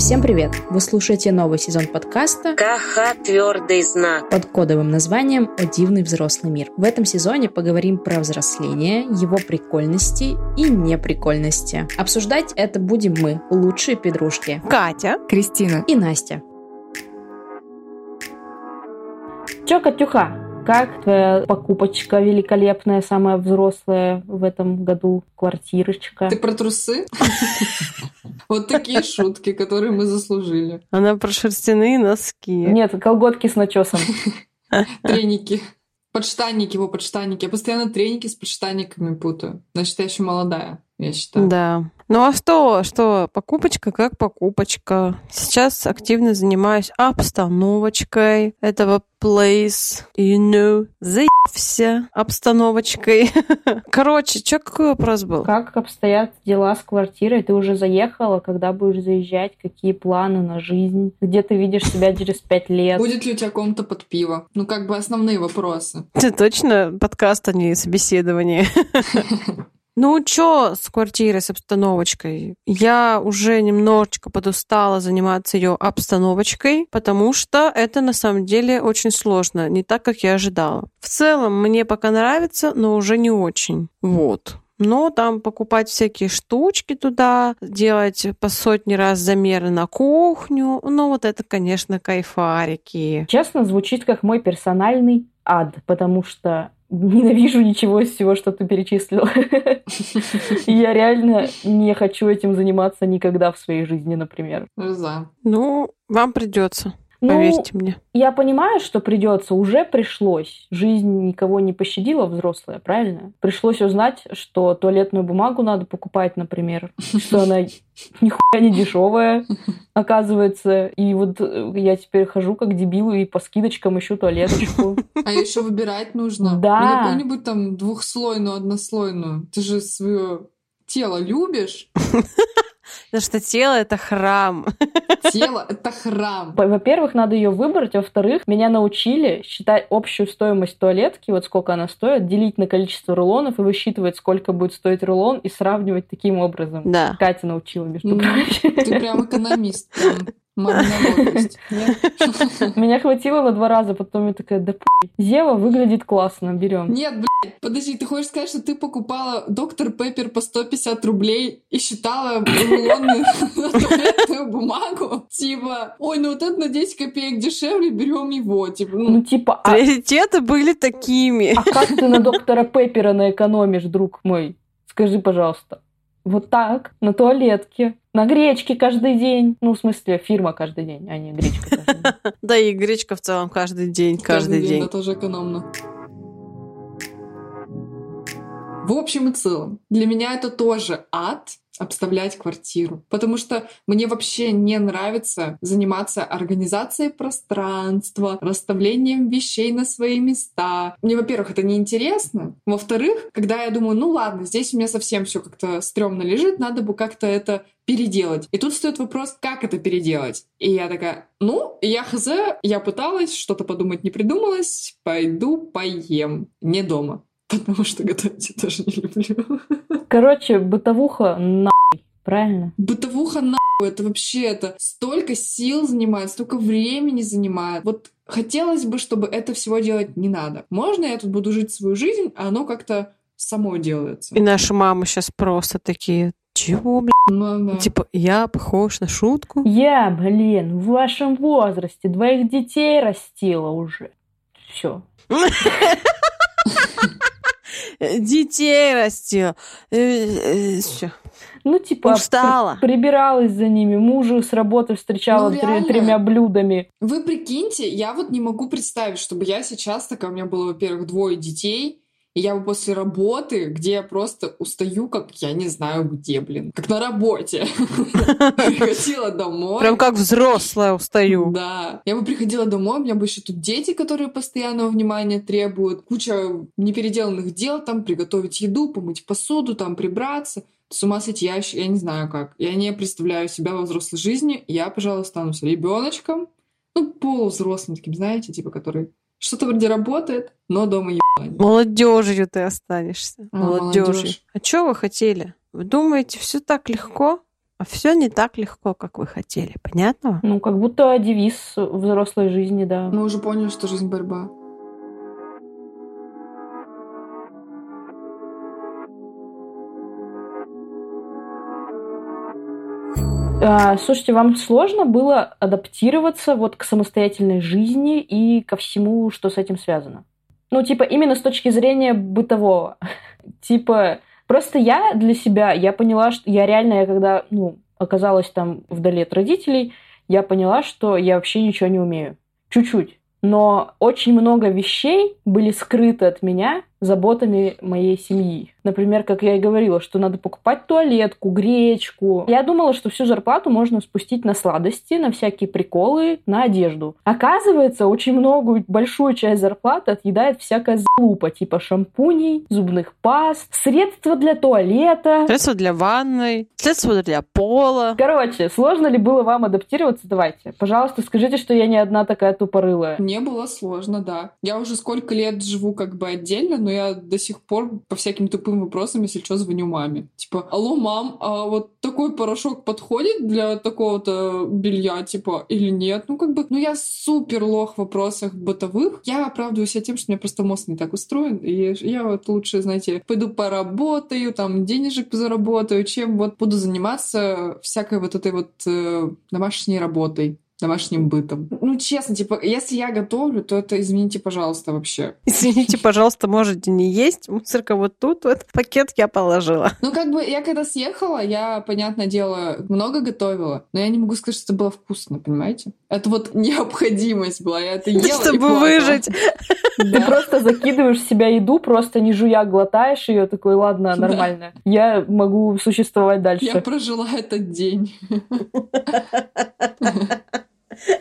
Всем привет! Вы слушаете новый сезон подкаста КХ «Твердый знак» под кодовым названием «О дивный взрослый мир». В этом сезоне поговорим про взросление, его прикольности и неприкольности. Обсуждать это будем мы, лучшие подружки. Катя, Кристина и Настя. Чё, Катюха, как твоя покупочка великолепная, самая взрослая в этом году квартирочка? Ты про трусы? Вот такие шутки, которые мы заслужили. Она про шерстяные носки. Нет, колготки с начесом. Треники. Подштанники, его подштанники. Я постоянно треники с подштанниками путаю. Значит, я еще молодая, я считаю. Да. Ну а что, что, покупочка как покупочка. Сейчас активно занимаюсь обстановочкой этого place, you know, заебся обстановочкой. Короче, что какой вопрос был? Как обстоят дела с квартирой? Ты уже заехала? Когда будешь заезжать? Какие планы на жизнь? Где ты видишь себя через пять лет? Будет ли у тебя комната под пиво? Ну, как бы основные вопросы. Это точно подкаст, а не собеседование. Ну, чё с квартирой, с обстановочкой? Я уже немножечко подустала заниматься ее обстановочкой, потому что это на самом деле очень сложно, не так, как я ожидала. В целом, мне пока нравится, но уже не очень. Вот. Но там покупать всякие штучки туда, делать по сотни раз замеры на кухню, ну вот это, конечно, кайфарики. Честно, звучит как мой персональный ад, потому что ненавижу ничего из всего, что ты перечислил. Я реально не хочу этим заниматься никогда в своей жизни, например. Ну, вам придется. Поверьте ну, мне. Я понимаю, что придется, уже пришлось. Жизнь никого не пощадила взрослая, правильно? Пришлось узнать, что туалетную бумагу надо покупать, например, что она нихуя не дешевая, оказывается. И вот э, я теперь хожу как дебил и по скидочкам ищу туалеточку. А еще выбирать нужно. Да. Какую-нибудь там двухслойную, однослойную. Ты же свое тело любишь. Потому что тело — это храм. Тело — это храм. Во-первых, надо ее выбрать. Во-вторых, меня научили считать общую стоимость туалетки, вот сколько она стоит, делить на количество рулонов и высчитывать, сколько будет стоить рулон, и сравнивать таким образом. Да. Катя научила, между прочим. Ты прям экономист. Прям? Меня хватило на два раза, потом я такая, да пуй. Зева выглядит классно, берем. Нет, блядь, подожди, ты хочешь сказать, что ты покупала доктор Пеппер по 150 рублей и считала рулонную туалетную бумагу? Типа, ой, ну вот это на 10 копеек дешевле, берем его. Типа, Ну, ну, типа, а, Приоритеты были такими. а как ты на доктора Пеппера наэкономишь, друг мой? Скажи, пожалуйста. Вот так, на туалетке, на гречке каждый день. Ну, в смысле, фирма каждый день, а не гречка каждый день. Да и гречка в целом каждый день, каждый день. да, тоже экономно. В общем и целом, для меня это тоже ад обставлять квартиру. Потому что мне вообще не нравится заниматься организацией пространства, расставлением вещей на свои места. Мне, во-первых, это неинтересно. Во-вторых, когда я думаю, ну ладно, здесь у меня совсем все как-то стрёмно лежит, надо бы как-то это переделать. И тут стоит вопрос, как это переделать. И я такая, ну, я хз, я пыталась, что-то подумать не придумалось, пойду поем. Не дома. Потому что готовить я тоже не люблю. Короче, бытовуха нахуй, правильно? Бытовуха нахуй, это вообще это столько сил занимает, столько времени занимает. Вот хотелось бы, чтобы это всего делать не надо. Можно я тут буду жить свою жизнь, а оно как-то само делается. И наши мамы сейчас просто такие, чего, блядь? Ну, да. Типа, я похож на шутку? Я, блин, в вашем возрасте двоих детей растила уже. Все. Детей растил. Все. Ну, типа, Устала. при- прибиралась за ними, мужа с работы встречала Ну, реально. тремя блюдами. Вы прикиньте, я вот не могу представить, чтобы я сейчас такая, у меня было, во-первых, двое детей, и я бы после работы, где я просто устаю, как я не знаю где, блин, как на работе, приходила домой. Прям как взрослая устаю. Да. Я бы приходила домой, у меня бы еще тут дети, которые постоянного внимания требуют, куча непеределанных дел, там, приготовить еду, помыть посуду, там, прибраться. С ума сойти, я, я не знаю как. Я не представляю себя во взрослой жизни. Я, пожалуй, останусь ребеночком, ну, полувзрослым таким, знаете, типа, который что-то вроде работает, но дома ебань. Молодежью ты останешься. А, Молодежью. молодежь. А что вы хотели? Вы думаете, все так легко? все не так легко, как вы хотели. Понятно? Ну, как будто девиз взрослой жизни, да. Мы уже поняли, что жизнь борьба. Слушайте, вам сложно было адаптироваться вот к самостоятельной жизни и ко всему, что с этим связано? Ну, типа, именно с точки зрения бытового. типа, просто я для себя, я поняла, что я реально, я когда, ну, оказалась там вдали от родителей, я поняла, что я вообще ничего не умею. Чуть-чуть. Но очень много вещей были скрыты от меня заботами моей семьи. Например, как я и говорила, что надо покупать туалетку, гречку. Я думала, что всю зарплату можно спустить на сладости, на всякие приколы, на одежду. Оказывается, очень многую, большую часть зарплаты отъедает всякая залупа, типа шампуней, зубных паст, средства для туалета. Средства для ванной, средства для пола. Короче, сложно ли было вам адаптироваться? Давайте. Пожалуйста, скажите, что я не одна такая тупорылая. Мне было сложно, да. Я уже сколько лет живу как бы отдельно, но я до сих пор по всяким тупым вопросам, если что, звоню маме. Типа, алло, мам, а вот такой порошок подходит для такого-то белья, типа, или нет? Ну, как бы, ну, я супер лох в вопросах бытовых. Я оправдываю себя тем, что у меня просто мозг не так устроен, и я вот лучше, знаете, пойду поработаю, там, денежек заработаю, чем вот буду заниматься всякой вот этой вот э, домашней работой домашним бытом. Ну, честно, типа, если я готовлю, то это, извините, пожалуйста, вообще. Извините, пожалуйста, можете не есть. Мусорка вот тут, вот пакет я положила. Ну, как бы, я когда съехала, я, понятное дело, много готовила, но я не могу сказать, что это было вкусно, понимаете? Это вот необходимость была, я это ела Чтобы выжить. Ты просто закидываешь в себя еду, просто не жуя глотаешь ее, такой, ладно, нормально. Я могу существовать дальше. Я прожила этот день.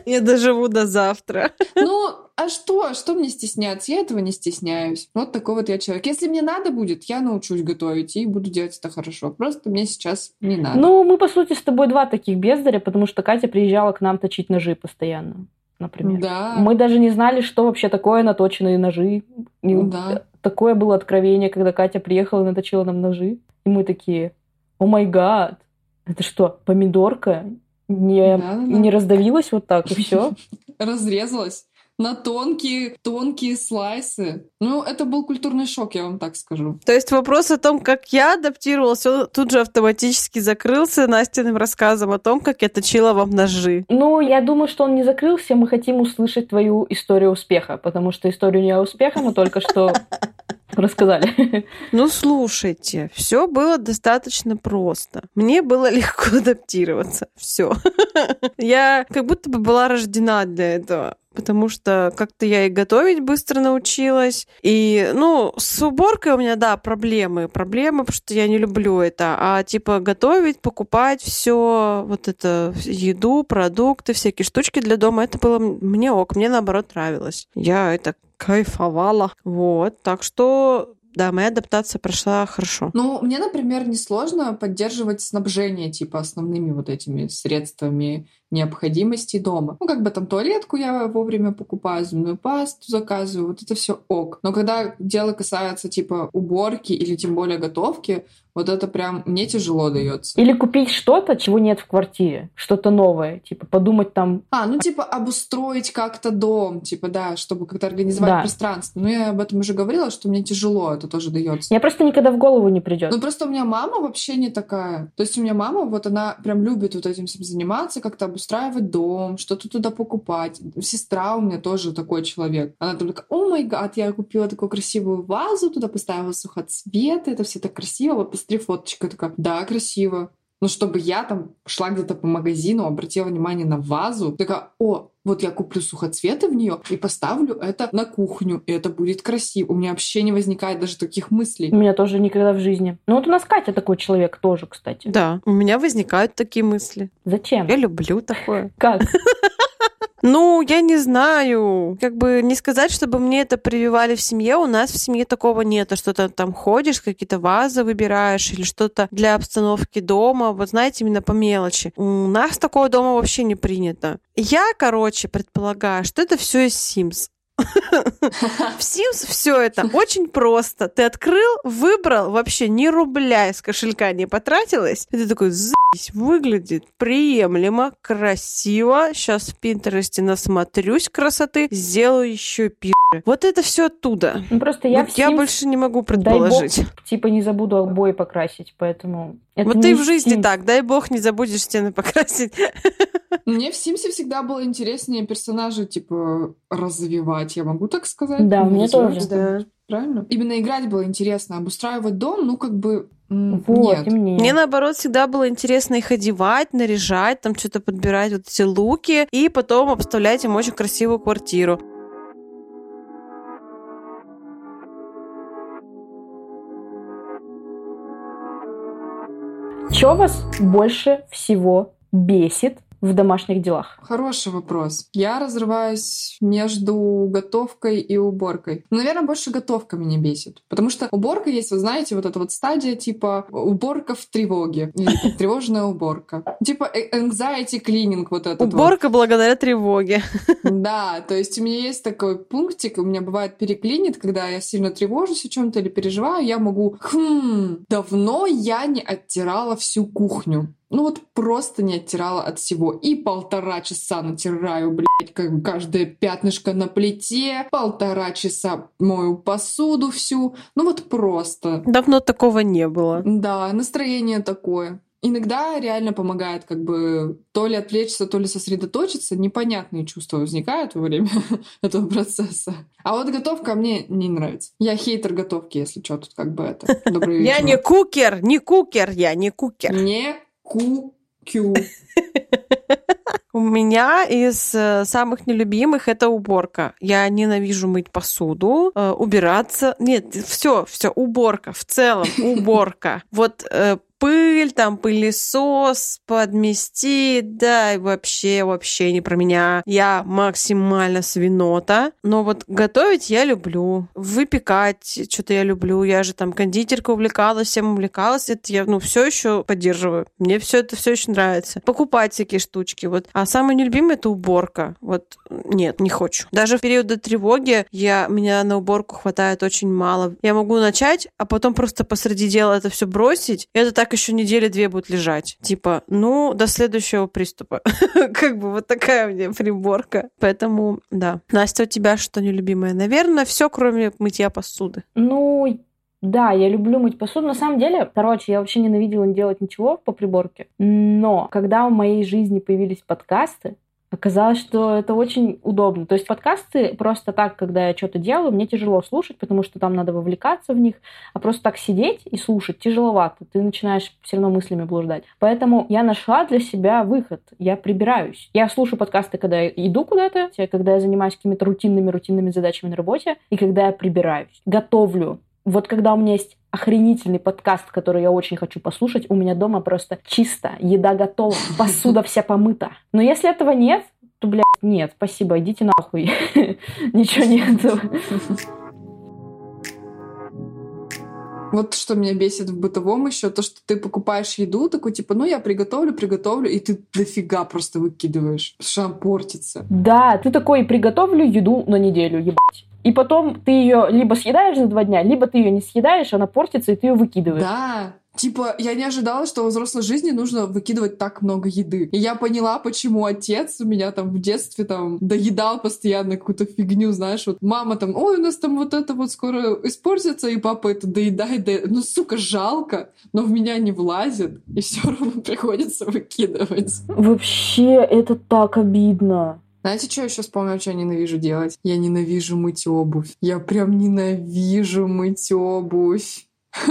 Я доживу до завтра. Ну, а что? Что мне стесняться? Я этого не стесняюсь. Вот такой вот я человек. Если мне надо будет, я научусь готовить и буду делать это хорошо. Просто мне сейчас не надо. Ну, мы, по сути, с тобой два таких бездаря, потому что Катя приезжала к нам точить ножи постоянно например. Да. Мы даже не знали, что вообще такое наточенные ножи. И Да. Такое было откровение, когда Катя приехала и наточила нам ножи. И мы такие, о май гад, это что, помидорка? Не, Да-да-да. не раздавилась вот так, и все? Разрезалась на тонкие, тонкие слайсы. Ну, это был культурный шок, я вам так скажу. То есть вопрос о том, как я адаптировалась, он тут же автоматически закрылся Настиным рассказом о том, как я точила вам ножи. Ну, я думаю, что он не закрылся. Мы хотим услышать твою историю успеха, потому что историю не успеха мы только что рассказали. Ну, слушайте, все было достаточно просто. Мне было легко адаптироваться. Все. Я как будто бы была рождена для этого. Потому что как-то я и готовить быстро научилась. И, ну, с уборкой у меня, да, проблемы. Проблемы, потому что я не люблю это. А типа готовить, покупать все, вот это, еду, продукты, всякие штучки для дома, это было мне ок. Мне наоборот нравилось. Я это кайфовала. Вот. Так что да, моя адаптация прошла хорошо. Ну, мне, например, несложно поддерживать снабжение, типа, основными вот этими средствами необходимости дома. Ну, как бы там туалетку я вовремя покупаю, зубную пасту заказываю, вот это все ок. Но когда дело касается, типа, уборки или тем более готовки, вот это прям мне тяжело дается. Или купить что-то, чего нет в квартире, что-то новое, типа подумать там, А, ну, типа, обустроить как-то дом, типа, да, чтобы как-то организовать Да. пространство. Ну, я об этом уже говорила, что мне тяжело это тоже дается. мне просто никогда в голову не придет. Ну, просто у меня мама вообще не такая. То есть у меня мама, вот она прям любит вот этим всем заниматься, как-то обустраивать дом, что-то туда покупать. Сестра у меня тоже такой человек. Она там такая, о май гад, я купила такую красивую вазу, туда поставила сухоцветы, это все так красиво. Вот посмотри фоточка. Я такая, да, красиво. Но чтобы я там шла где-то по магазину, обратила внимание на вазу, такая, о, вот я куплю сухоцветы в нее и поставлю это на кухню, и это будет красиво. У меня вообще не возникает даже таких мыслей. У меня тоже никогда в жизни. Ну вот у нас Катя такой человек тоже, кстати. Да, у меня возникают такие мысли. Зачем? Я люблю такое. Как? Ну, я не знаю. Как бы не сказать, чтобы мне это прививали в семье. У нас в семье такого нет. Что-то там ходишь, какие-то вазы выбираешь или что-то для обстановки дома. Вот знаете, именно по мелочи. У нас такого дома вообще не принято. Я, короче, предполагаю, что это все из Sims. В Sims все это очень просто. Ты открыл, выбрал, вообще ни рубля из кошелька не потратилось. И ты такой, заебись, выглядит приемлемо, красиво. Сейчас в Пинтересте насмотрюсь красоты, сделаю еще пи***. Вот это все оттуда. Ну, просто я, Вот в я Sims, больше не могу дай бог, предположить. типа не забуду обои покрасить, поэтому... это Вот ты в из жизни Sims. так, дай бог, не забудешь стены покрасить. Мне в Симсе всегда было интереснее персонажа, типа, развивать, я могу так сказать? Да, Ну, мне тоже. это Правильно? Именно играть было интересно, обустраивать дом, ну, как бы, Вот, нет. и мне. Мне, наоборот, всегда было интересно их одевать, наряжать, там что-то подбирать, вот эти луки, и потом обставлять им очень красивую квартиру. Что вас больше всего бесит в домашних делах? Хороший вопрос. Я разрываюсь между готовкой и уборкой. Ну, Наверное, больше готовка меня бесит. Потому что уборка есть, вы знаете, вот эта вот стадия типа уборка в тревоге. Или тревожная уборка. Типа э- anxiety cleaning вот этот вот. Уборка благодаря тревоге. Да, то есть у меня есть такой пунктик, у меня бывает переклинит, когда я сильно тревожусь о чем-то или переживаю, я могу, хм, давно я не оттирала всю кухню. Ну вот просто не оттирала от всего. И полтора часа натираю, блядь, как каждое пятнышко на плите. Полтора часа мою посуду всю. Ну вот просто. Давно такого не было. Да, настроение такое. Иногда реально помогает как бы то ли отвлечься, то ли сосредоточиться. Непонятные чувства возникают во время этого процесса. А вот готовка мне не нравится. Я хейтер готовки, если что, тут как бы это. Я не кукер, не кукер, я не кукер. Не ку-кю. У меня из э, самых нелюбимых это уборка. Я ненавижу мыть посуду, э, убираться. Нет, все, все, уборка. В целом, уборка. Вот э, пыль, там пылесос, подмести, да, и вообще, вообще не про меня. Я максимально свинота, но вот готовить я люблю, выпекать что-то я люблю, я же там кондитерка увлекалась, всем увлекалась, это я, ну, все еще поддерживаю. Мне все это все еще нравится. Покупать всякие штучки, вот. А самое нелюбимое это уборка. Вот нет, не хочу. Даже в периоды тревоги я, меня на уборку хватает очень мало. Я могу начать, а потом просто посреди дела это все бросить, это так еще недели две будет лежать. Типа, ну, до следующего приступа. Как бы вот такая у меня приборка. Поэтому, да. Настя, у тебя что нелюбимое? Наверное, все, кроме мытья посуды. Ну, да, я люблю мыть посуду. На самом деле, короче, я вообще ненавидела не делать ничего по приборке. Но когда в моей жизни появились подкасты, оказалось, что это очень удобно. То есть подкасты просто так, когда я что-то делаю, мне тяжело слушать, потому что там надо вовлекаться в них, а просто так сидеть и слушать тяжеловато. Ты начинаешь все равно мыслями блуждать. Поэтому я нашла для себя выход. Я прибираюсь. Я слушаю подкасты, когда я иду куда-то, когда я занимаюсь какими-то рутинными-рутинными задачами на работе, и когда я прибираюсь. Готовлю. Вот когда у меня есть охренительный подкаст, который я очень хочу послушать, у меня дома просто чисто, еда готова, посуда вся помыта. Но если этого нет, то, блядь, нет, спасибо, идите нахуй. Ничего нету. Вот что меня бесит в бытовом еще, то, что ты покупаешь еду, такой типа, ну я приготовлю, приготовлю, и ты дофига просто выкидываешь, что она портится. Да, ты такой, приготовлю еду на неделю, ебать. И потом ты ее либо съедаешь за два дня, либо ты ее не съедаешь, она портится, и ты ее выкидываешь. Да, Типа, я не ожидала, что во взрослой жизни нужно выкидывать так много еды. И я поняла, почему отец у меня там в детстве там доедал постоянно какую-то фигню, знаешь, вот мама там, ой, у нас там вот это вот скоро испортится, и папа это доедает, доедает. Ну, сука, жалко, но в меня не влазит, и все равно приходится выкидывать. Вообще, это так обидно. Знаете, что я еще вспомнила, что я ненавижу делать? Я ненавижу мыть обувь. Я прям ненавижу мыть обувь.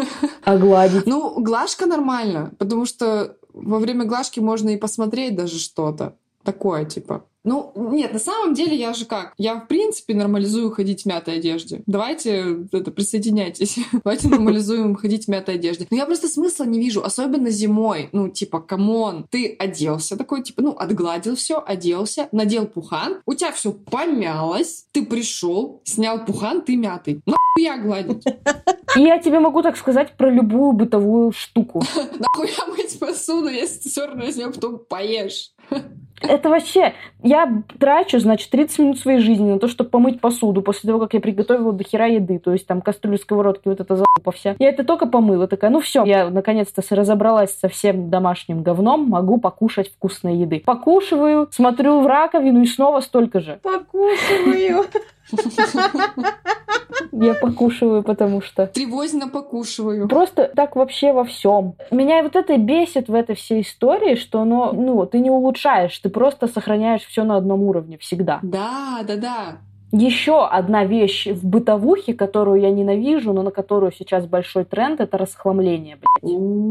А гладить? Ну, глажка нормально, потому что во время глажки можно и посмотреть даже что-то. Такое, типа. Ну, нет, на самом деле я же как? Я, в принципе, нормализую ходить в мятой одежде. Давайте это, присоединяйтесь. Давайте нормализуем ходить в мятой одежде. Но я просто смысла не вижу, особенно зимой. Ну, типа, come on, ты оделся такой, типа, ну, отгладил все, оделся, надел пухан, у тебя все помялось, ты пришел, снял пухан, ты мятый. Нахуя гладить? И я тебе могу так сказать про любую бытовую штуку. Нахуя мыть посуду, если ты все равно из нее потом поешь? Это вообще... Я трачу, значит, 30 минут своей жизни на то, чтобы помыть посуду после того, как я приготовила до хера еды. То есть там кастрюли, сковородки, вот это залупа вся. Я это только помыла. Такая, ну все, я наконец-то разобралась со всем домашним говном, могу покушать вкусной еды. Покушиваю, смотрю в раковину и снова столько же. Покушиваю. Я покушиваю, потому что... Тревозно покушиваю. Просто так вообще во всем. Меня вот это бесит в этой всей истории, что оно, ну, ты не улучшаешь, ты просто сохраняешь все на одном уровне всегда. Да, да, да. Еще одна вещь в бытовухе, которую я ненавижу, но на которую сейчас большой тренд, это расхламление. Блядь.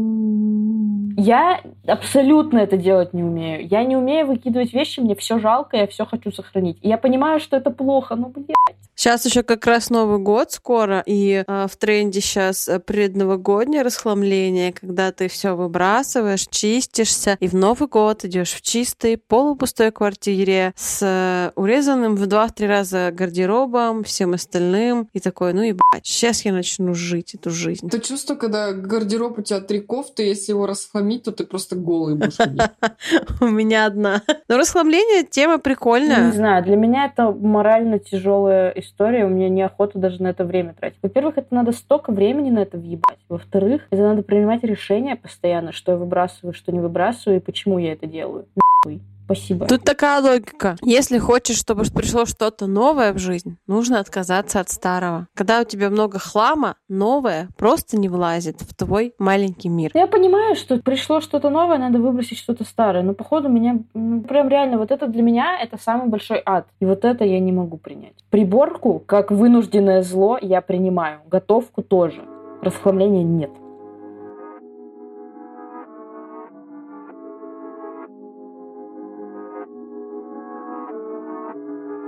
Я абсолютно это делать не умею. Я не умею выкидывать вещи, мне все жалко, я все хочу сохранить. И я понимаю, что это плохо, но, блядь. Сейчас еще как раз Новый год скоро, и э, в тренде сейчас предновогоднее расхламление, когда ты все выбрасываешь, чистишься, и в Новый год идешь в чистой, полупустой квартире с э, урезанным в два-три раза гардеробом, всем остальным, и такой, ну и бать, сейчас я начну жить эту жизнь. Это чувство, когда гардероб у тебя три кофты, если его расхламить, то ты просто голый будешь. У меня одна. Но расхламление тема прикольная. Не знаю, для меня это морально тяжелая история, у меня неохота даже на это время тратить. Во-первых, это надо столько времени на это въебать. Во-вторых, это надо принимать решения постоянно, что я выбрасываю, что не выбрасываю, и почему я это делаю. Нахуй. Спасибо. Тут такая логика. Если хочешь, чтобы пришло что-то новое в жизнь, нужно отказаться от старого. Когда у тебя много хлама, новое просто не влазит в твой маленький мир. Я понимаю, что пришло что-то новое, надо выбросить что-то старое. Но походу меня ну, прям реально вот это для меня это самый большой ад. И вот это я не могу принять. Приборку как вынужденное зло я принимаю. Готовку тоже. Расхламления нет.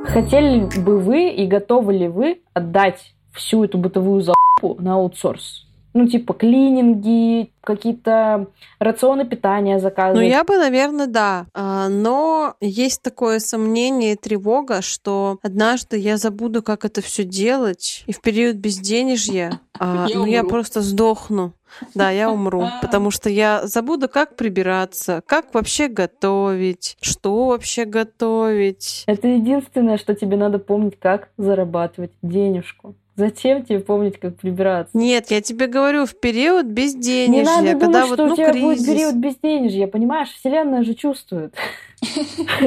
Хотели бы вы и готовы ли вы отдать всю эту бытовую залупу на аутсорс? Ну, типа клининги, какие-то рационы питания Ну, заказывать. я бы, наверное, да. А, Но есть такое сомнение и тревога, что однажды я забуду, как это все делать, и в период безденежья, а, Я ну, я просто сдохну. Да, я умру, потому что я забуду, как прибираться, как вообще готовить, что вообще готовить. Это единственное, что тебе надо помнить, как зарабатывать денежку. Зачем тебе помнить, как прибираться? Нет, я тебе говорю, в период Не безденежья, надо когда думать, вот, что ну, у тебя будет кризис. период безденежья, понимаешь? Вселенная же чувствует.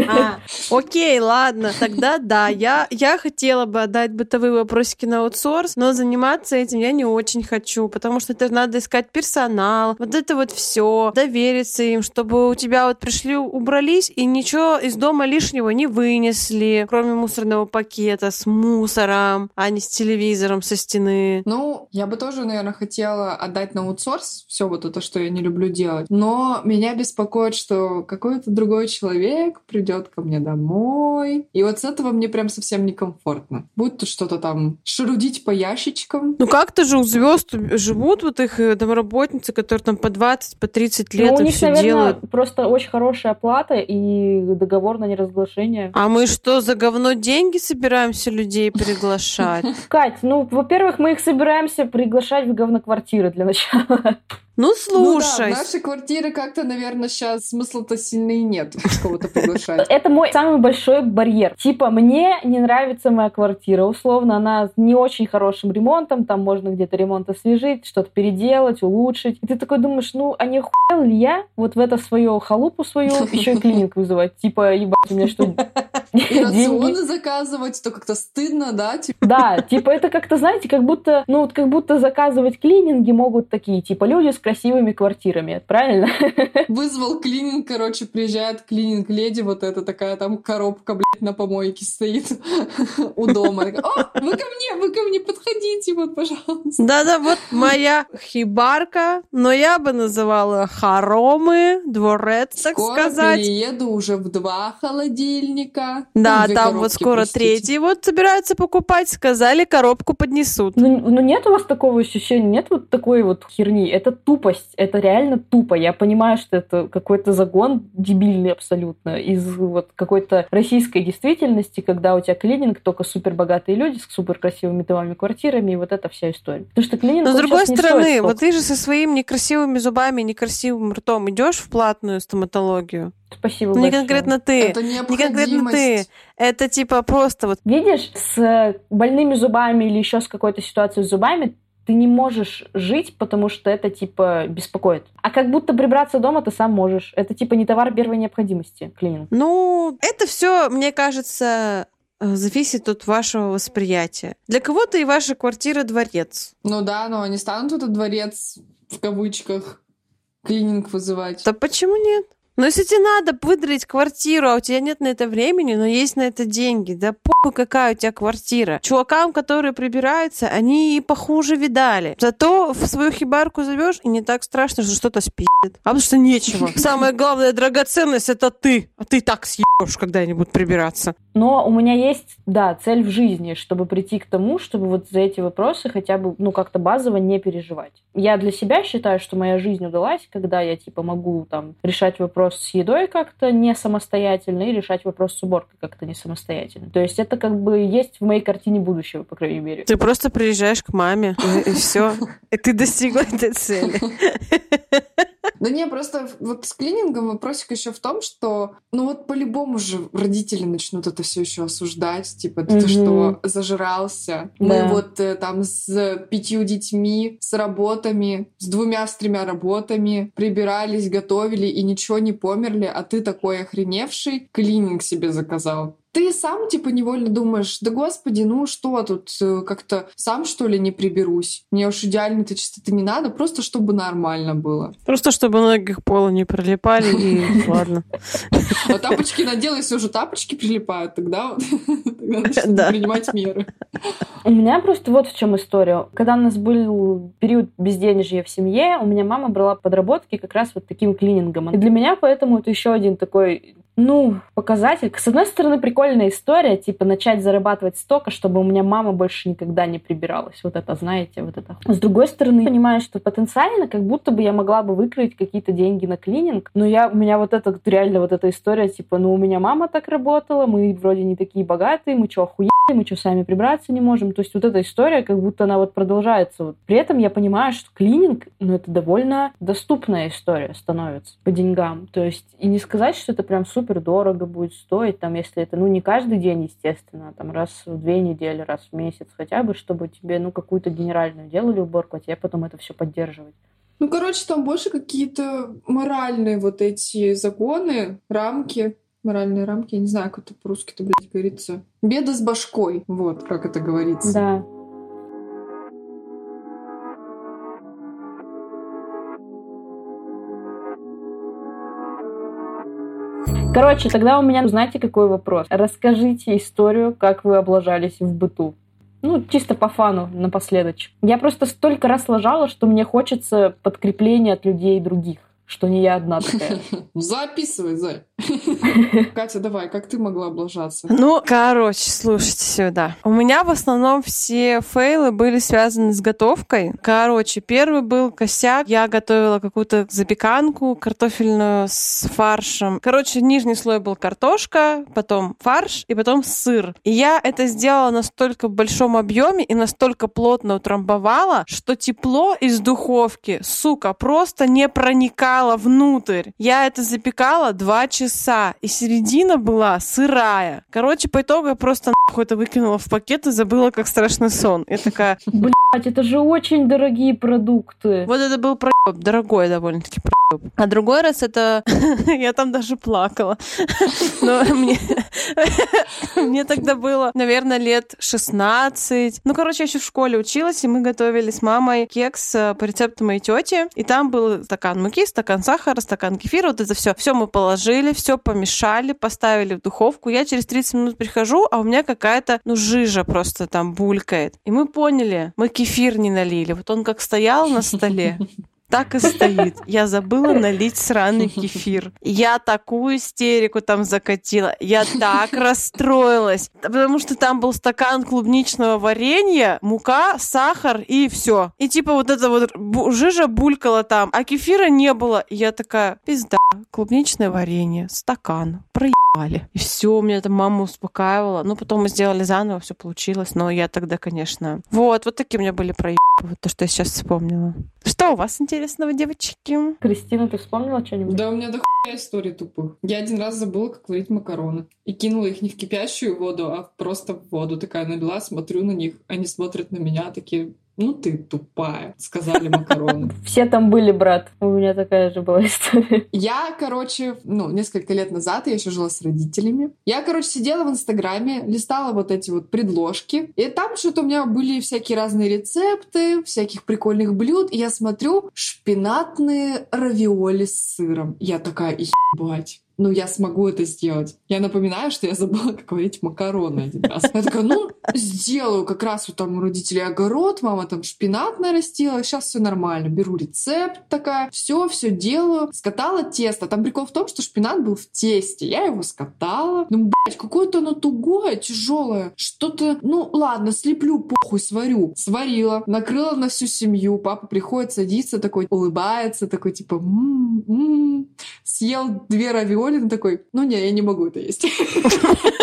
А, окей, ладно, тогда да, я, я хотела бы отдать бытовые вопросики на аутсорс, но заниматься этим я не очень хочу, потому что это надо искать персонал, вот это вот все, довериться им, чтобы у тебя вот пришли, убрались и ничего из дома лишнего не вынесли, кроме мусорного пакета с мусором, а не с телевизором со стены. Ну, я бы тоже, наверное, хотела отдать на аутсорс все вот это, что я не люблю делать. Но меня беспокоит, что какой-то другой человек придет ко мне домой. И вот с этого мне прям совсем некомфортно. Будь то что-то там шарудить по ящичкам. Ну как-то же у звезд живут вот их э, домработницы, которые там по 20, по 30 лет Ну, у них, все наверное, делают. просто очень хорошая оплата и договор на неразглашение. А мы что, за говно деньги собираемся людей приглашать? Кать, ну, во-первых, мы их собираемся приглашать в говноквартиры для начала. Ну, Ну да, в слушай. нашей квартире как-то, наверное, сейчас смысла-то сильно и нет кого-то приглашать. Это мой самый большой барьер. Типа, мне не нравится моя квартира. Условно, она с не очень хорошим ремонтом. Там можно где-то ремонт освежить, что-то переделать, улучшить. И ты такой думаешь, ну, а не охуел ли я вот в это свою халупу свою еще и клиник вызывать? Типа, ебать, у меня что, И рационы заказывать, то как-то стыдно, да? Типа, Да, типа это как-то, знаете, как будто, ну вот как будто заказывать клининги могут такие, типа люди с красивыми квартирами, правильно? вызвал клининг, короче, приезжает клининг-леди, вот эта такая там коробка, блядь, на помойке стоит у дома. О, вы ко мне, вы ко мне подходите, вот, пожалуйста. Да-да, вот моя хибарка, но я бы называла хоромы, дворец, так Скоро сказать. перееду уже в два холодильника. Да, там вот скоро простите. третий вот собираются покупать, сказали, коробку поднесут. Ну, ну нет у вас такого ощущения, нет вот такой вот херни. Это тупо тупость. Это реально тупо. Я понимаю, что это какой-то загон дебильный абсолютно из вот какой-то российской действительности, когда у тебя клининг только супер богатые люди с супер красивыми домами, квартирами и вот эта вся история. Потому что клининг Но с другой стороны, стоит вот ты же со своими некрасивыми зубами, некрасивым ртом идешь в платную стоматологию. Спасибо Ну, не большое. конкретно ты. Это Не конкретно ты. Это типа просто вот Видишь, с больными зубами или еще с какой-то ситуацией с зубами ты не можешь жить, потому что это, типа, беспокоит. А как будто прибраться дома ты сам можешь. Это, типа, не товар первой необходимости, клининг. Ну, это все, мне кажется, э, зависит от вашего восприятия. Для кого-то и ваша квартира дворец. Ну да, но они станут этот дворец, в кавычках, клининг вызывать. Да почему нет? Но если тебе надо выдрать квартиру, а у тебя нет на это времени, но есть на это деньги, да похуй какая у тебя квартира. Чувакам, которые прибираются, они и похуже видали. Зато в свою хибарку зовешь, и не так страшно, что что-то спиздит. А потому что нечего. Самая главная драгоценность — это ты. А ты так съешь когда-нибудь прибираться. Но у меня есть, да, цель в жизни, чтобы прийти к тому, чтобы вот за эти вопросы хотя бы, ну, как-то базово не переживать. Я для себя считаю, что моя жизнь удалась, когда я, типа, могу там решать вопрос с едой как-то не самостоятельно и решать вопрос с уборкой как-то не самостоятельно. То есть это как бы есть в моей картине будущего, по крайней мере. Ты просто приезжаешь к маме, и, все. И ты достигла этой цели. Да не, просто вот с клинингом вопросик еще в том, что, ну вот по-любому же родители начнут это все еще осуждать, типа, ты Мгм. что, зажрался? Мы Да. вот э, там с пятью детьми, с работами, с двумя, с тремя работами прибирались, готовили и ничего не померли, а ты такой охреневший клининг себе заказал. Ты сам, типа, невольно думаешь, да господи, ну что тут, э, как-то сам, что ли, не приберусь? Мне уж идеальной-то чистоты не надо, просто чтобы нормально было. Просто чтобы ноги к полу не прилипали, и ладно. А тапочки надел, если уже тапочки прилипают, тогда, вот- тогда Да. принимать меры. У меня просто вот в чем история. Когда у нас был период безденежья в семье, у меня мама брала подработки как раз вот таким клинингом. И для меня поэтому это еще один такой ну, показатель. С одной стороны, прикольная история, типа начать зарабатывать столько, чтобы у меня мама больше никогда не прибиралась. Вот это, знаете, вот это. С другой стороны, понимаю, что потенциально как будто бы я могла бы выкроить какие-то деньги на клининг, но я, у меня вот это реально вот эта история, типа, ну, у меня мама так работала, мы вроде не такие богатые, мы что, охуели, мы что, сами прибраться не можем. То есть вот эта история, как будто она вот продолжается. Вот. При этом я понимаю, что клининг, ну, это довольно доступная история становится по деньгам. То есть и не сказать, что это прям супер дорого будет стоить, там, если это, ну, не каждый день, естественно, а там раз в две недели, раз в месяц хотя бы, чтобы тебе, ну, какую-то генеральную делали уборку, а тебе потом это все поддерживать. Ну, короче, там больше какие-то моральные вот эти законы, рамки, моральные рамки, я не знаю, как это по-русски-то, блядь, говорится. Беда с башкой, вот как это говорится. Да. Короче, тогда у меня, знаете, какой вопрос? Расскажите историю, как вы облажались в быту. Ну, чисто по фану, напоследок. Я просто столько раз лажала, что мне хочется подкрепления от людей других, что не я одна такая. Записывай, Зай. Катя, давай, как ты могла облажаться? Ну, короче, слушайте сюда. У меня в основном все фейлы были связаны с готовкой. Короче, первый был косяк. Я готовила какую-то запеканку картофельную с фаршем. Короче, нижний слой был картошка, потом фарш и потом сыр. И я это сделала настолько в большом объеме и настолько плотно утрамбовала, что тепло из духовки, сука, просто не проникало внутрь. Я это запекала два часа, и середина была сырая. Короче, по итогу я просто нахуй это выкинула в пакет и забыла, как страшный сон. Я такая, Блять, это же очень дорогие продукты. вот это был проеб, дорогой довольно-таки проеб. А другой раз это... я там даже плакала. Но мне... мне тогда было, наверное, лет 16. Ну, короче, я еще в школе училась, и мы готовили с мамой кекс э, по рецепту моей тети. И там был стакан муки, стакан сахара, стакан кефира, вот это все. Все мы положили, все помешали, поставили в духовку. Я через 30 минут прихожу, а у меня какая-то, ну, жижа просто там булькает. И мы поняли, мы кефир не налили. Вот он как стоял на столе, так и стоит. Я забыла налить сраный кефир. Я такую истерику там закатила. Я так расстроилась. Потому что там был стакан клубничного варенья, мука, сахар и все. И типа вот это вот жижа булькала там, а кефира не было. И я такая, пизда, клубничное варенье, стакан, проебали. И все, меня там мама успокаивала. Ну, потом мы сделали заново, все получилось. Но я тогда, конечно... Вот, вот такие у меня были проебы. Вот то, что я сейчас вспомнила. Что у вас интересного, девочки? Кристина, ты вспомнила что-нибудь? Да, у меня дохуя истории тупых. Я один раз забыла, как варить макароны. И кинула их не в кипящую воду, а просто в воду. Такая налила, смотрю на них. Они смотрят на меня, такие, ну ты тупая, сказали макароны. Все там были, брат. У меня такая же была история. Я, короче, ну, несколько лет назад я еще жила с родителями. Я, короче, сидела в Инстаграме, листала вот эти вот предложки. И там что-то у меня были всякие разные рецепты, всяких прикольных блюд. И я смотрю, шпинатные равиоли с сыром. Я такая, ебать ну, я смогу это сделать. Я напоминаю, что я забыла, как варить макароны один раз. Я такая, ну, сделаю. Как раз вот там у родителей огород, мама там шпинат нарастила, сейчас все нормально. Беру рецепт такая, все, все делаю. Скатала тесто. Там прикол в том, что шпинат был в тесте. Я его скатала. Ну, блядь, какое-то оно тугое, тяжелое. Что-то, ну, ладно, слеплю, похуй, сварю. Сварила, накрыла на всю семью. Папа приходит, садится такой, улыбается, такой, типа, м-м-м. съел две равиоли такой, ну не, я не могу это есть.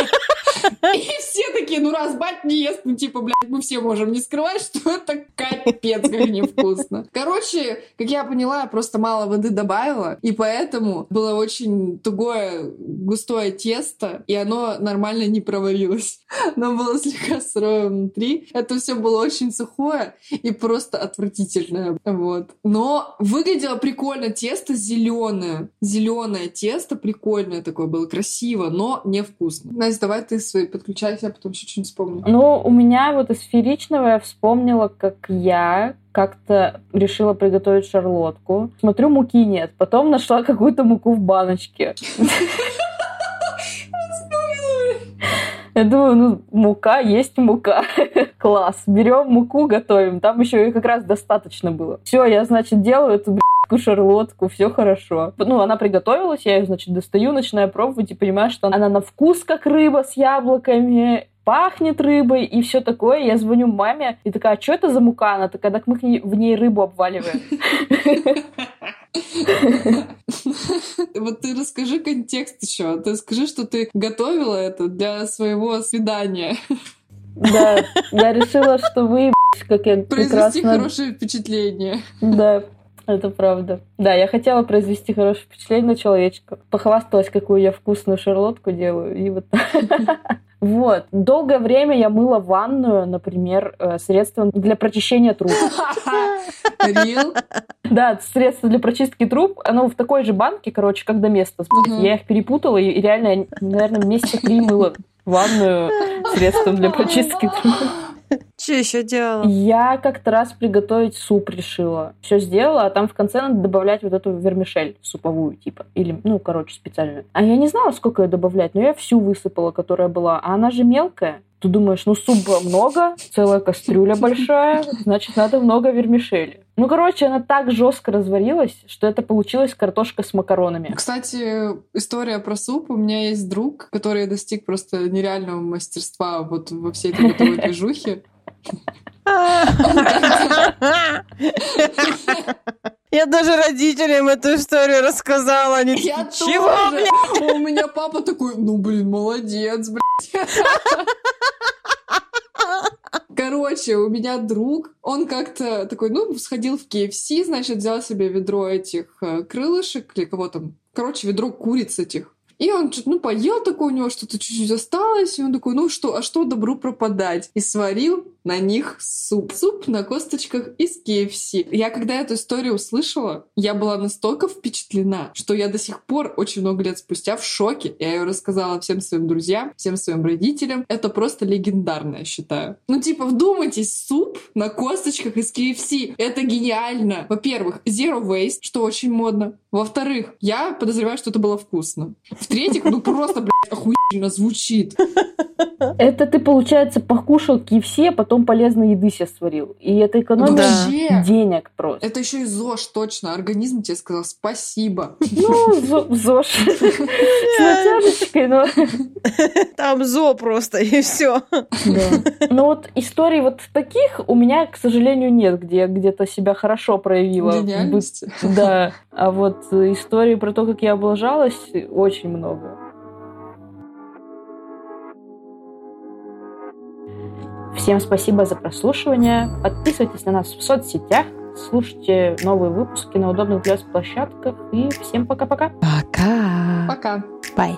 Такие, ну раз бать не ест, ну типа, блядь, мы все можем не скрывать, что это капец как невкусно. Короче, как я поняла, я просто мало воды добавила, и поэтому было очень тугое, густое тесто, и оно нормально не проварилось. Оно было слегка сырое внутри. Это все было очень сухое и просто отвратительное. Вот. Но выглядело прикольно. Тесто зеленое. Зеленое тесто прикольное такое было, красиво, но невкусно. Настя, давай ты свои подключайся, я потом еще что-нибудь вспомню. Ну, у меня вот из сферичного я вспомнила, как я как-то решила приготовить шарлотку. Смотрю, муки нет. Потом нашла какую-то муку в баночке. Я думаю, ну, мука есть мука. Класс. Берем муку, готовим. Там еще и как раз достаточно было. Все, я, значит, делаю эту шарлотку, все хорошо. Ну, она приготовилась, я ее, значит, достаю, начинаю пробовать и понимаю, что она на вкус как рыба с яблоками, пахнет рыбой и все такое. Я звоню маме и такая, а что это за мука? Она такая, так мы в ней рыбу обваливаем. Вот ты расскажи контекст еще. Ты скажи, что ты готовила это для своего свидания. Да, я решила, что вы, как я Произвести прекрасно... хорошее впечатление. Да, это правда. Да, я хотела произвести хорошее впечатление на человечка. Похвасталась, какую я вкусную шарлотку делаю. И вот Вот. Долгое время я мыла ванную, например, э, средством для прочищения труб. Да, средство для прочистки труб, оно в такой же банке, короче, как Доместос. Я их перепутала и реально, наверное, месяца три мыла ванную средством для прочистки труб. Что еще делала? Я как-то раз приготовить суп решила. Все сделала, а там в конце надо добавлять вот эту вермишель суповую, типа. Или, ну, короче, специальную. А я не знала, сколько ее добавлять, но я всю высыпала, которая была. А она же мелкая. Ты думаешь, ну супа много, целая кастрюля большая, значит, надо много вермишели. Ну, короче, она так жестко разварилась, что это получилась картошка с макаронами. Кстати, история про суп. У меня есть друг, который достиг просто нереального мастерства вот во всей этой бытовой движухе. Я даже родителям эту историю рассказала. Они Я чего, тоже. У меня папа такой, ну, блин, молодец, блядь. Короче, у меня друг, он как-то такой, ну, сходил в KFC, значит, взял себе ведро этих э, крылышек или кого там, короче, ведро куриц этих. И он ну, поел такое, у него что-то чуть-чуть осталось, и он такой, ну что, а что добру пропадать? И сварил на них суп. Суп на косточках из KFC. Я когда эту историю услышала, я была настолько впечатлена, что я до сих пор, очень много лет спустя, в шоке. Я ее рассказала всем своим друзьям, всем своим родителям. Это просто легендарно, я считаю. Ну, типа, вдумайтесь, суп на косточках из KFC. Это гениально. Во-первых, zero waste, что очень модно. Во-вторых, я подозреваю, что это было вкусно. В-третьих, ну просто, блядь, охуительно звучит. Это ты, получается, покушал KFC, а потом полезной еды себе сварил. И это экономия Да. Вообще, денег просто. это еще и ЗОЖ, точно. Организм тебе сказал спасибо. Ну, зо- ЗОЖ. С натяжечкой, но... Там зо просто, и все. Да. Но вот историй вот таких у меня, к сожалению, нет, где я где-то себя хорошо проявила. Да. А вот истории про то, как я облажалась, очень много. Всем спасибо за прослушивание. Подписывайтесь на нас в соцсетях, слушайте новые выпуски на удобных для вас площадках. И всем пока-пока. Пока. Пока. Бай.